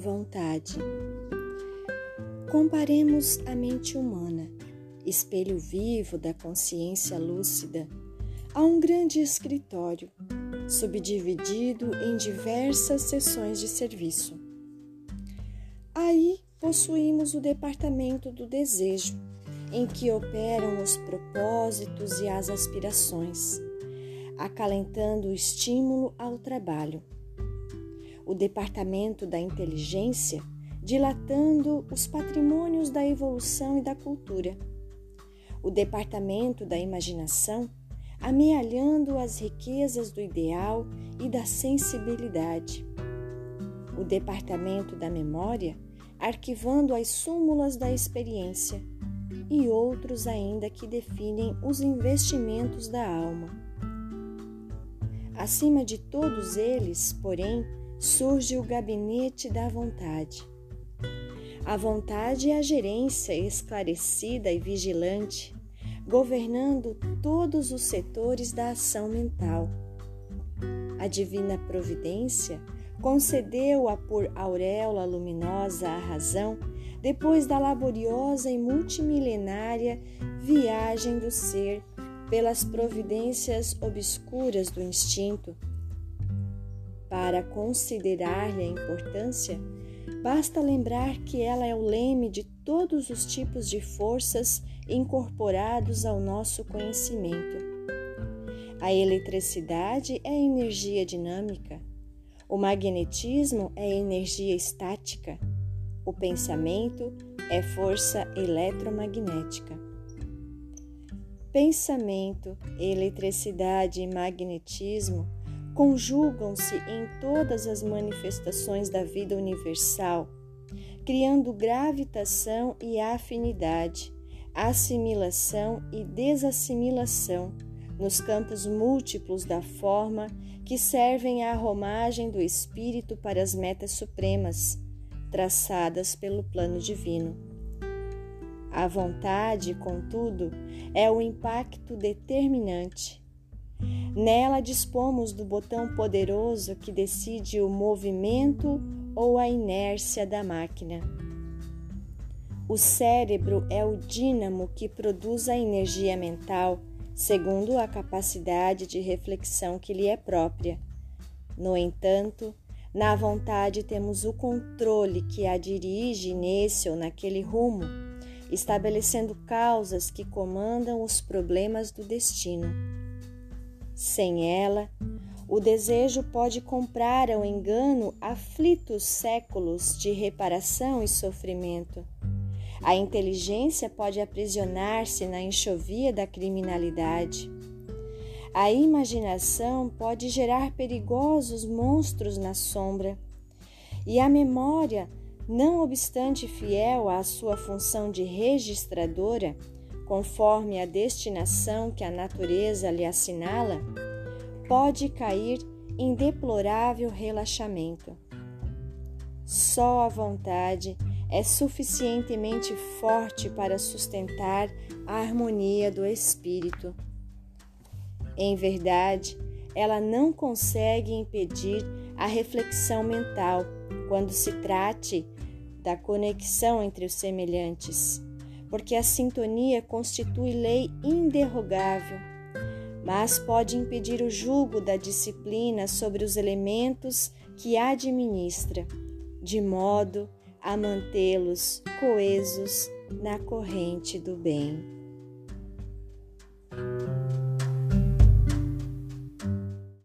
vontade. Comparemos a mente humana, espelho vivo da consciência lúcida, a um grande escritório, subdividido em diversas seções de serviço. Aí possuímos o departamento do desejo, em que operam os propósitos e as aspirações, acalentando o estímulo ao trabalho. O departamento da inteligência, dilatando os patrimônios da evolução e da cultura. O departamento da imaginação, amealhando as riquezas do ideal e da sensibilidade. O departamento da memória, arquivando as súmulas da experiência, e outros ainda que definem os investimentos da alma. Acima de todos eles, porém, surge o gabinete da vontade. A vontade é a gerência esclarecida e vigilante, governando todos os setores da ação mental. A divina providência concedeu-a por auréola luminosa à razão depois da laboriosa e multimilenária viagem do ser pelas providências obscuras do instinto. Para considerar-lhe a importância, basta lembrar que ela é o leme de todos os tipos de forças incorporados ao nosso conhecimento. A eletricidade é energia dinâmica, o magnetismo é energia estática o pensamento é força eletromagnética. Pensamento, eletricidade e magnetismo conjugam-se em todas as manifestações da vida universal, criando gravitação e afinidade, assimilação e desassimilação nos campos múltiplos da forma que servem à romagem do espírito para as metas supremas traçadas pelo plano divino. A vontade, contudo, é o impacto determinante. Nela dispomos do botão poderoso que decide o movimento ou a inércia da máquina. O cérebro é o dínamo que produz a energia mental, segundo a capacidade de reflexão que lhe é própria. No entanto, na vontade temos o controle que a dirige nesse ou naquele rumo, estabelecendo causas que comandam os problemas do destino. Sem ela, o desejo pode comprar ao engano aflitos séculos de reparação e sofrimento. A inteligência pode aprisionar-se na enxovia da criminalidade. A imaginação pode gerar perigosos monstros na sombra, e a memória, não obstante fiel à sua função de registradora, conforme a destinação que a natureza lhe assinala, pode cair em deplorável relaxamento. Só a vontade é suficientemente forte para sustentar a harmonia do espírito. Em verdade, ela não consegue impedir a reflexão mental quando se trate da conexão entre os semelhantes, porque a sintonia constitui lei inderrogável, mas pode impedir o julgo da disciplina sobre os elementos que administra, de modo a mantê-los coesos na corrente do bem.